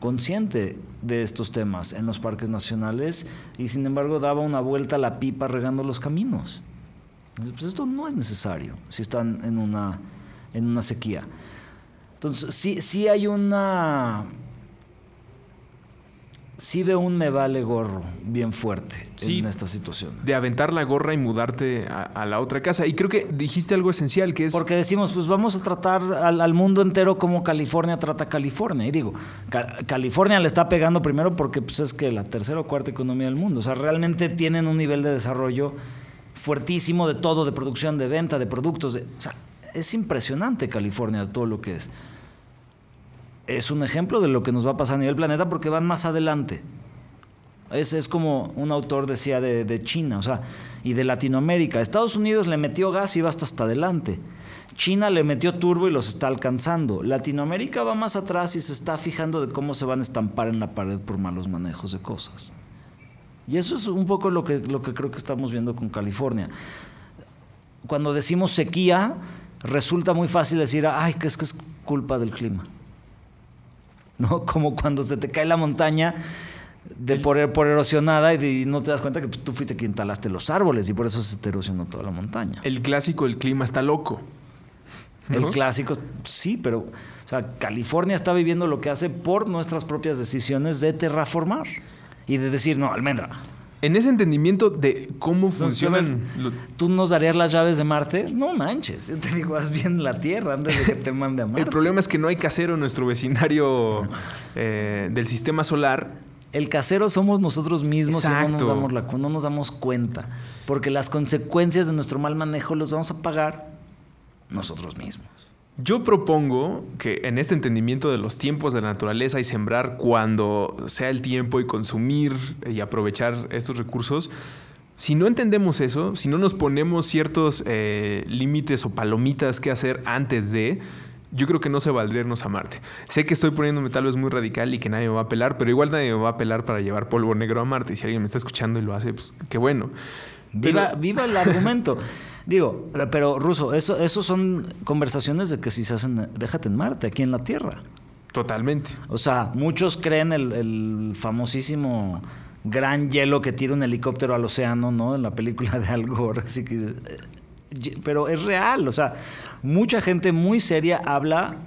consciente de estos temas en los parques nacionales y sin embargo daba una vuelta a la pipa regando los caminos. Pues esto no es necesario si están en una, en una sequía. Entonces, sí, sí hay una... Sí veo un me vale gorro bien fuerte Sí. en esta situación. De aventar la gorra y mudarte a, a la otra casa. Y creo que dijiste algo esencial, que es... Porque decimos, pues vamos a tratar al, al mundo entero como California trata a California. Y digo, Ca- California le está pegando primero porque pues, es que la tercera o cuarta economía del mundo. O sea, realmente tienen un nivel de desarrollo fuertísimo de todo, de producción, de venta, de productos. de- o sea, es impresionante California, todo lo que es. Es un ejemplo de lo que nos va a pasar a nivel planeta porque van más adelante. Es, es como un autor decía de, de China, o sea, y de Latinoamérica. Estados Unidos le metió gas y va hasta, hasta adelante. China le metió turbo y los está alcanzando. Latinoamérica va más atrás y se está fijando de cómo se van a estampar en la pared por malos manejos de cosas. Y eso es un poco lo que, lo que creo que estamos viendo con California. Cuando decimos sequía, resulta muy fácil decir, ay, que es que es culpa del clima. ¿No? Como cuando se te cae la montaña de por, por erosionada y, de- y no te das cuenta que pues, tú fuiste quien talaste los árboles y por eso se te erosionó toda la montaña. El clásico, el clima está loco. El clásico, sí, pero o sea, California está viviendo lo que hace por nuestras propias decisiones de terraformar y de decir, no, almendra. En ese entendimiento de cómo funcionan... lo- ¿Tú nos darías las llaves de Marte? No manches, yo te digo, haz bien la Tierra antes de que te mande a Marte. El problema es que no hay casero en nuestro vecindario eh, del sistema solar. El casero somos nosotros mismos y no nos, damos la no nos damos cuenta. Porque las consecuencias de nuestro mal manejo los vamos a pagar nosotros mismos. Yo propongo que en este entendimiento de los tiempos de la naturaleza y sembrar cuando sea el tiempo y consumir y aprovechar estos recursos, si no entendemos eso, si no nos ponemos ciertos eh, límites o palomitas que hacer antes de, yo creo que no se valdría irnos a Marte. Sé que estoy poniéndome tal vez muy radical y que nadie me va a pelar, pero igual nadie me va a pelar para llevar polvo negro a Marte. Y si alguien me está escuchando y lo hace, pues qué bueno. Viva, el argumento. Digo, pero Ruso, eso, eso son conversaciones de que si se hacen, déjate en Marte, aquí en la Tierra. Totalmente. O sea, muchos creen el, el famosísimo gran hielo que tira un helicóptero al océano, ¿no? En la película de Al Gore. Así que, eh, pero es real. O sea, mucha gente muy seria habla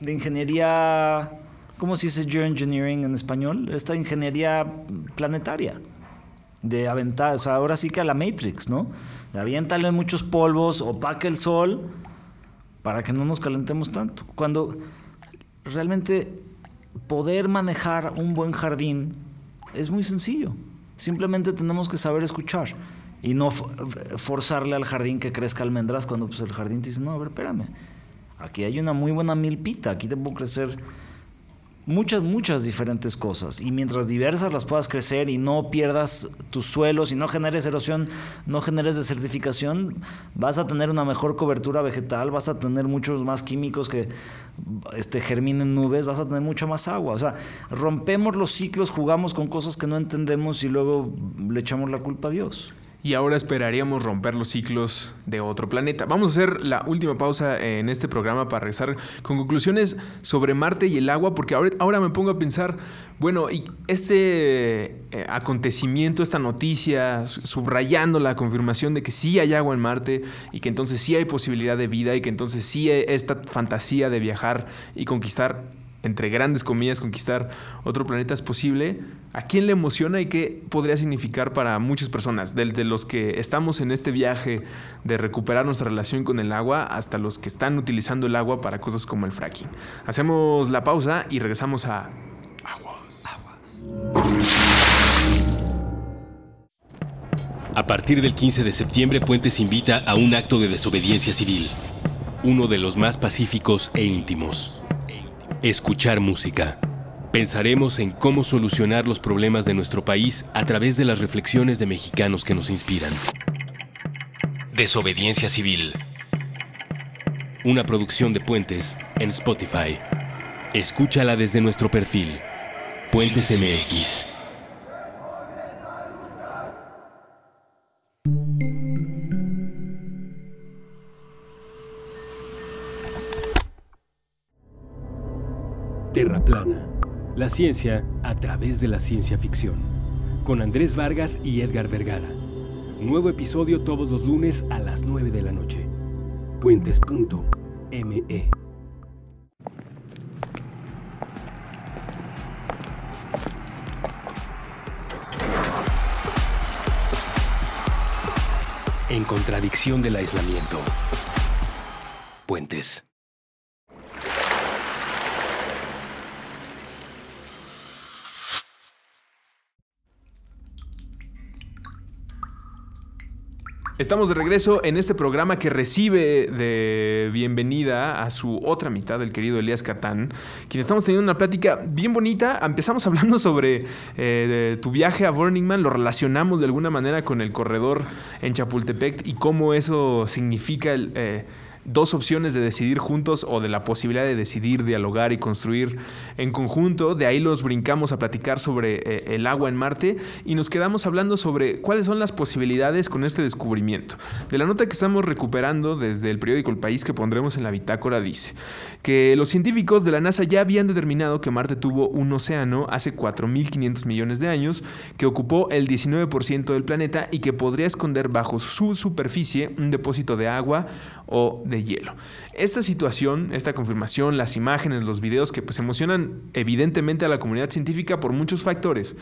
de ingeniería, ¿cómo se dice geoengineering en español? Esta ingeniería planetaria. De aventar, o sea, ahora sí que a la Matrix, ¿no? De aviéntale muchos polvos, opaca el sol para que no nos calentemos tanto. Cuando realmente poder manejar un buen jardín es muy sencillo. Simplemente tenemos que saber escuchar y no fo- forzarle al jardín que crezca almendras cuando pues, el jardín te dice, no, a ver, espérame. Aquí hay una muy buena milpita, aquí te puedo crecer muchas, muchas diferentes cosas. Y mientras diversas las puedas crecer y no pierdas tus suelos y no generes erosión, no generes desertificación, vas a tener una mejor cobertura vegetal, vas a tener muchos más químicos que este, germinen nubes, vas a tener mucha más agua. O sea, rompemos los ciclos, jugamos con cosas que no entendemos y luego le echamos la culpa a Dios. Y ahora esperaríamos romper los ciclos de otro planeta. Vamos a hacer la última pausa en este programa para regresar con conclusiones sobre Marte y el agua, porque ahora, me pongo a pensar, bueno, y este eh, acontecimiento, esta noticia, su- subrayando la confirmación de que sí hay agua en Marte y que entonces sí hay posibilidad de vida y que entonces sí esta fantasía de viajar y conquistar entre grandes comillas, conquistar otro planeta es posible, ¿a quién le emociona y qué podría significar para muchas personas? Desde los que estamos en este viaje de recuperar nuestra relación con el agua hasta los que están utilizando el agua para cosas como el fracking. Hacemos la pausa y regresamos a Aguas. A partir del 15 de septiembre, Puentes invita a un acto de desobediencia civil, uno de los más pacíficos e íntimos. Escuchar música. Pensaremos en cómo solucionar los problemas de nuestro país a través de las reflexiones de mexicanos que nos inspiran. Desobediencia civil. Una producción de Puentes en Spotify. Escúchala desde nuestro perfil. Puentes MX. Ciencia a través de la ciencia ficción. Con Andrés Vargas y Edgar Vergara. Nuevo episodio todos los lunes a las 9 de la noche. Puentes.me. En contradicción del aislamiento. Puentes. Estamos de regreso en este programa que recibe de bienvenida a su otra mitad, el querido Elías Catán, quien estamos teniendo una plática bien bonita. Empezamos hablando sobre eh, tu viaje a Burning Man, lo relacionamos de alguna manera con el corredor en Chapultepec y cómo eso significa el, eh, dos opciones de decidir juntos o de la posibilidad de decidir, dialogar y construir en conjunto. De ahí los brincamos a platicar sobre eh, el agua en Marte y nos quedamos hablando sobre cuáles son las posibilidades con este descubrimiento. De la nota que estamos recuperando desde el periódico El País que pondremos en la bitácora dice que los científicos de la NASA ya habían determinado que Marte tuvo un océano hace 4.500 millones de años que ocupó el 19% del planeta y que podría esconder bajo su superficie un depósito de agua o de hielo. Esta situación, esta confirmación, las imágenes, los videos que pues emocionan evidentemente a la comunidad científica por muchos factores.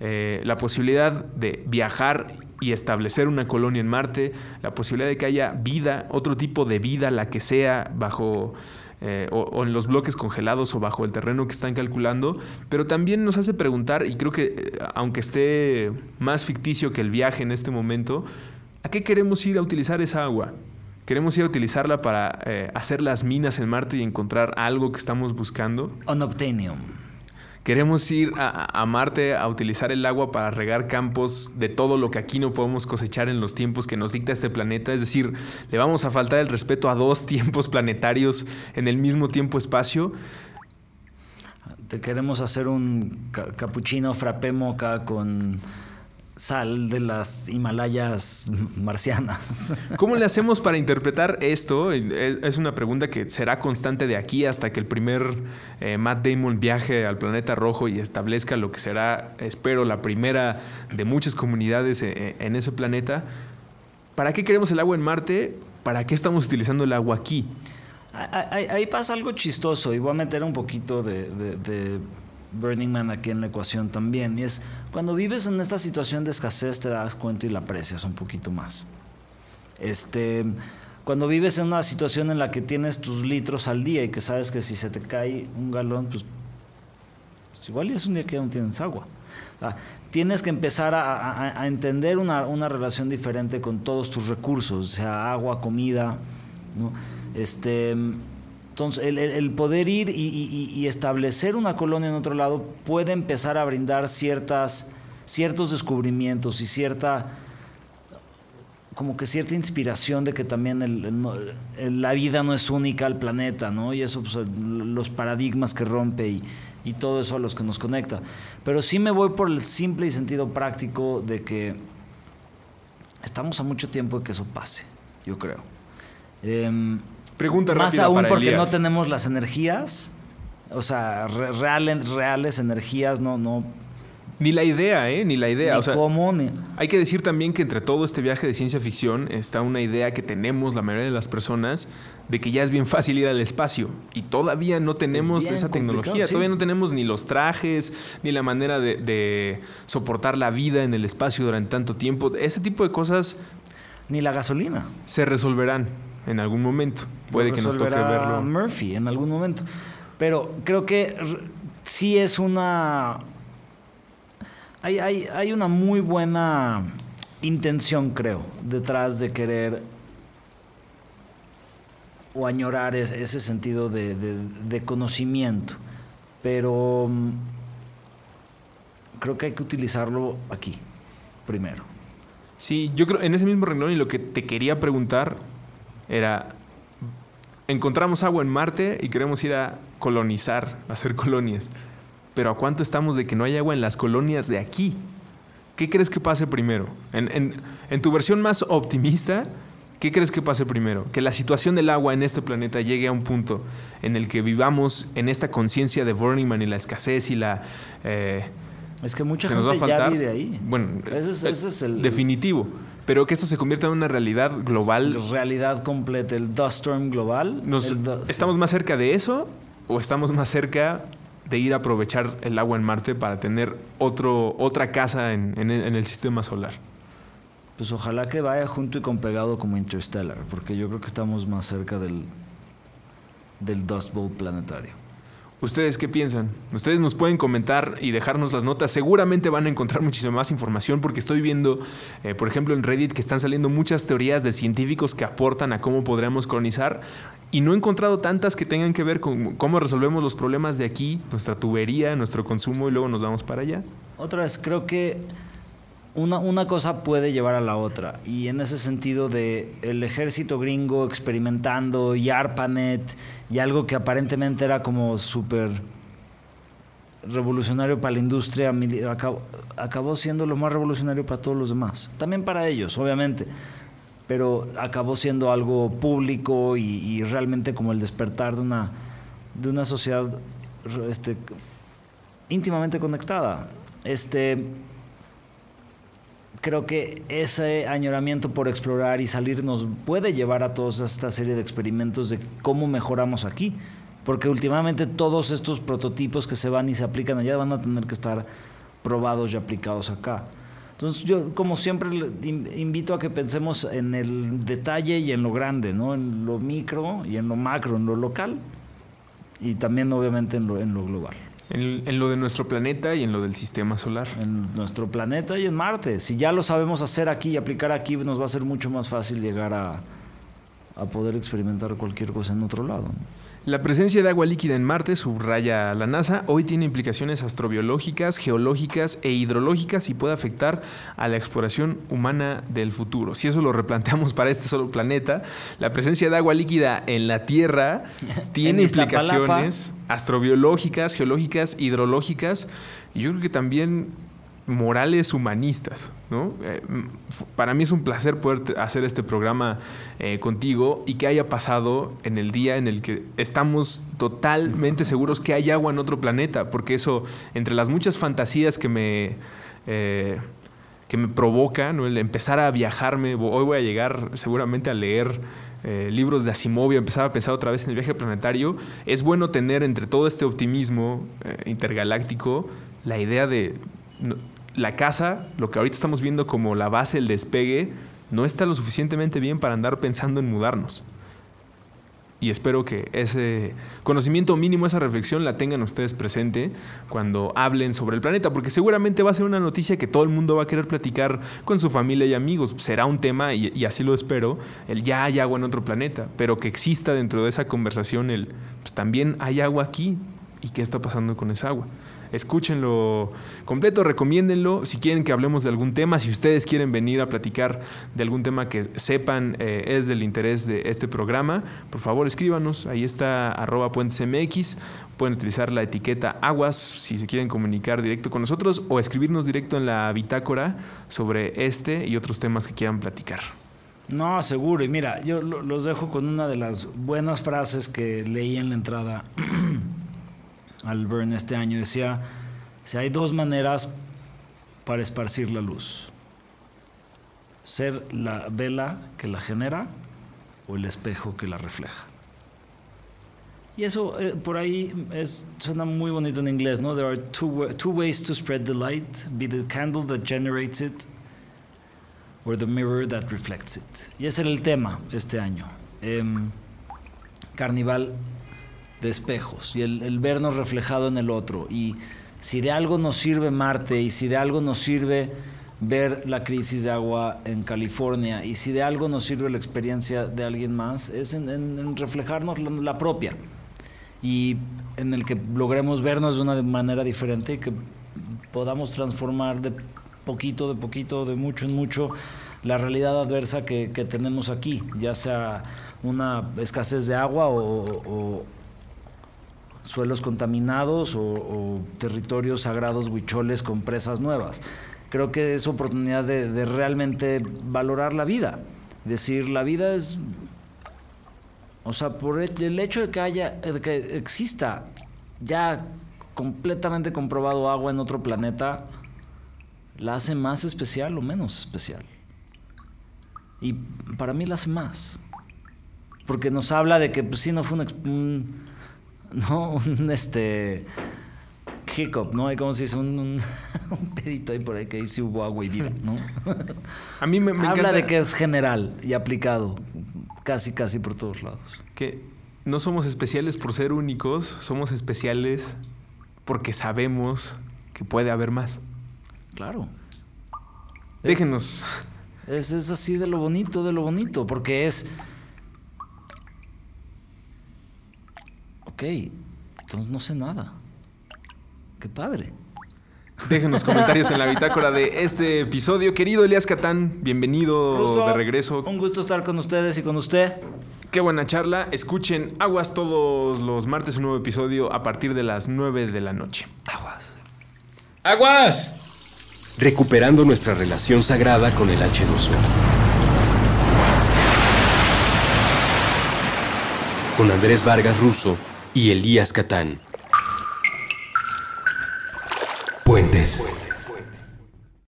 Eh, la posibilidad de viajar y establecer una colonia en Marte, la posibilidad de que haya vida, otro tipo de vida, la que sea, bajo eh, o, en los bloques congelados o bajo el terreno que están calculando, pero también nos hace preguntar, y creo que eh, aunque esté más ficticio que el viaje en este momento, ¿a qué queremos ir a utilizar esa agua? ¿Queremos ir a utilizarla para eh, hacer las minas en Marte y encontrar algo que estamos buscando? Unobtainium. Queremos ir a, Marte a utilizar el agua para regar campos de todo lo que aquí no podemos cosechar en los tiempos que nos dicta este planeta. Es decir, le vamos a faltar el respeto a dos tiempos planetarios en el mismo tiempo-espacio. Te queremos hacer un capuchino frappé moca con sal de las Himalayas marcianas. ¿Cómo le hacemos para interpretar esto? Es una pregunta que será constante de aquí hasta que el primer eh, Matt Damon viaje al planeta rojo y establezca lo que será, espero, la primera de muchas comunidades eh, en ese planeta. ¿Para qué queremos el agua en Marte? ¿Para qué estamos utilizando el agua aquí? Ahí, pasa algo chistoso y voy a meter un poquito de Burning Man aquí en la ecuación también. Y es cuando vives en esta situación de escasez te das cuenta y la aprecias un poquito más. Este, cuando vives en una situación en la que tienes tus litros al día y que sabes que si se te cae un galón, pues, pues igual es un día que ya no tienes agua. tienes que empezar a, entender una, una, relación diferente con todos tus recursos, o sea, agua, comida, ¿no? Este, entonces, el, poder ir y, establecer una colonia en otro lado puede empezar a brindar ciertas, ciertos descubrimientos y cierta, como que cierta inspiración de que también la vida no es única al planeta, ¿no? Y eso, pues, los paradigmas que rompe y, y todo eso a los que nos conecta. Pero sí me voy por el simple y sentido práctico de que estamos a mucho tiempo de que eso pase, yo creo. Em, Pregunta Más aún porque no tenemos las energías, o sea, reales, reales energías, no, no. Ni la idea, ¿eh? Ni la idea. Ni o sea, cómo, Hay que decir también que entre todo este viaje de ciencia ficción está una idea que tenemos la mayoría de las personas de que ya es bien fácil ir al espacio y todavía no tenemos esa tecnología, todavía no tenemos ni los trajes, ni la manera de, de, soportar la vida en el espacio durante tanto tiempo. Ese tipo de cosas... Ni la gasolina. Se resolverán en algún momento. Puede que nos toque verlo. Murphy en algún momento. Pero creo que sí es una. Hay, hay, una muy buena intención, creo, detrás de querer o añorar ese sentido de, de, conocimiento. Pero mm, creo que hay que utilizarlo aquí, primero. Sí, yo creo, en ese mismo renglón y lo que te quería preguntar era, encontramos agua en Marte y queremos ir a colonizar, a hacer colonias. Pero ¿a cuánto estamos de que no hay agua en las colonias de aquí? ¿Qué crees que pase primero? En, tu versión más optimista, ¿qué crees que pase primero? Que la situación del agua en este planeta llegue a un punto en el que vivamos en esta conciencia de Burning Man y la escasez y la... Eh, es que mucha gente ya vive ahí. Bueno, ese es el... Definitivo pero que esto se convierta en una realidad global. Realidad completa, el dust storm global. ¿Estamos más cerca de eso o estamos más cerca de ir a aprovechar el agua en Marte para tener otro, otra casa en, el, sistema solar? Pues ojalá que vaya junto y con pegado como Interstellar, porque yo creo que estamos más cerca del, del Dust Bowl planetario. ¿Ustedes qué piensan? Ustedes nos pueden comentar y dejarnos las notas. Seguramente van a encontrar muchísima más información porque estoy viendo, eh, por ejemplo, en Reddit que están saliendo muchas teorías de científicos que aportan a cómo podríamos colonizar y no he encontrado tantas que tengan que ver con cómo resolvemos los problemas de aquí, nuestra tubería, nuestro consumo y luego nos vamos para allá. Otra vez, creo que una, una, cosa puede llevar a la otra. Y en ese sentido de el ejército gringo experimentando y ARPANET y algo que aparentemente era como súper revolucionario para la industria, acabó, acabó, siendo lo más revolucionario para todos los demás. También para ellos, obviamente. Pero acabó siendo algo público y, realmente como el despertar de una, de una sociedad este, íntimamente conectada. Este, creo que ese añoramiento por explorar y salir nos puede llevar a toda esta serie de experimentos de cómo mejoramos aquí. Porque últimamente todos estos prototipos que se van y se aplican allá van a tener que estar probados y aplicados acá. Entonces yo como siempre invito a que pensemos en el detalle y en lo grande, ¿no? En lo micro y en lo macro, en lo local y también obviamente en lo, en lo global. En, en lo de nuestro planeta y en lo del sistema solar. En nuestro planeta y en Marte. Si ya lo sabemos hacer aquí y aplicar aquí, nos va a ser mucho más fácil llegar a, a poder experimentar cualquier cosa en otro lado. La presencia de agua líquida en Marte, subraya la NASA, hoy tiene implicaciones astrobiológicas, geológicas e hidrológicas y puede afectar a la exploración humana del futuro. Si eso lo replanteamos para este solo planeta, la presencia de agua líquida en la Tierra tiene implicaciones astrobiológicas, geológicas, hidrológicas y yo creo que también morales humanistas, ¿no? Eh, para mí es un placer poder hacer este programa eh, contigo y que haya pasado en el día en el que estamos totalmente seguros que hay agua en otro planeta, porque eso, entre las muchas fantasías que me, eh, que me provoca, el empezar a viajarme, hoy voy a llegar seguramente a leer libros de Asimov y empezar a pensar otra vez en el viaje planetario, es bueno tener entre todo este optimismo intergaláctico la idea de la casa, lo que ahorita estamos viendo como la base, el despegue, no está lo suficientemente bien para andar pensando en mudarnos. Y espero que ese conocimiento mínimo, esa reflexión la tengan ustedes presente cuando hablen sobre el planeta, porque seguramente va a ser una noticia que todo el mundo va a querer platicar con su familia y amigos. Será un tema, y, así lo espero, el ya hay agua en otro planeta, pero que exista dentro de esa conversación el, pues también hay agua aquí, ¿y qué está pasando con esa agua? Escúchenlo completo, recomiéndenlo. Si quieren que hablemos de algún tema, si ustedes quieren venir a platicar de algún tema que sepan eh, es del interés de este programa, por favor escríbanos. Ahí está arroba puentesmx. Pueden utilizar la etiqueta aguas si se quieren comunicar directo con nosotros o escribirnos directo en la bitácora sobre este y otros temas que quieran platicar. No, seguro. Y mira, yo lo- los dejo con una de las buenas frases que leí en la entrada al este año. Decía, si hay dos maneras para esparcir la luz. Ser la vela que la genera o el espejo que la refleja. Y eso eh, por ahí es, suena muy bonito en inglés, ¿no? There are two, two ways to spread the light, be the candle that generates it or the mirror that reflects it. Y ese era el tema este año. Em, carnival de espejos y el, vernos reflejado en el otro. Y si de algo nos sirve Marte y si de algo nos sirve ver la crisis de agua en California y si de algo nos sirve la experiencia de alguien más, es en, reflejarnos la, propia y en el que logremos vernos de una manera diferente y que podamos transformar de poquito, de poquito, de mucho en mucho la realidad adversa que, tenemos aquí, ya sea una escasez de agua o suelos contaminados o, territorios sagrados huicholes con presas nuevas. Creo que es oportunidad de, realmente valorar la vida. Decir, la vida es o sea, por el hecho de que haya, de que exista ya completamente comprobado agua en otro planeta, la hace más especial o menos especial. Y para mí la hace más. Porque nos habla de que pues sí no fue un, un- no, un este hiccup, ¿no? Hay como si dice un, un, un pedito ahí por ahí que ahí sí hubo agua y vida, ¿no? A mí me, me Habla encanta de que es general y aplicado casi casi por todos lados. que no somos especiales por ser únicos, somos especiales porque sabemos que puede haber más. Claro. Es- Déjenos. Es, es así de lo bonito, de lo bonito, porque es... Ok, entonces no sé nada. Qué padre. Déjenos comentarios en la bitácora de este episodio. Querido Elias Catán, bienvenido Ruso, de regreso. Un gusto estar con ustedes y con usted. Qué buena charla. Escuchen Aguas todos los martes, un nuevo episodio a partir de las 9 de la noche. Aguas. ¡Aguas! Recuperando nuestra relación sagrada con el H2O. Con Andrés Vargas Russo y Elías Catán. Puentes.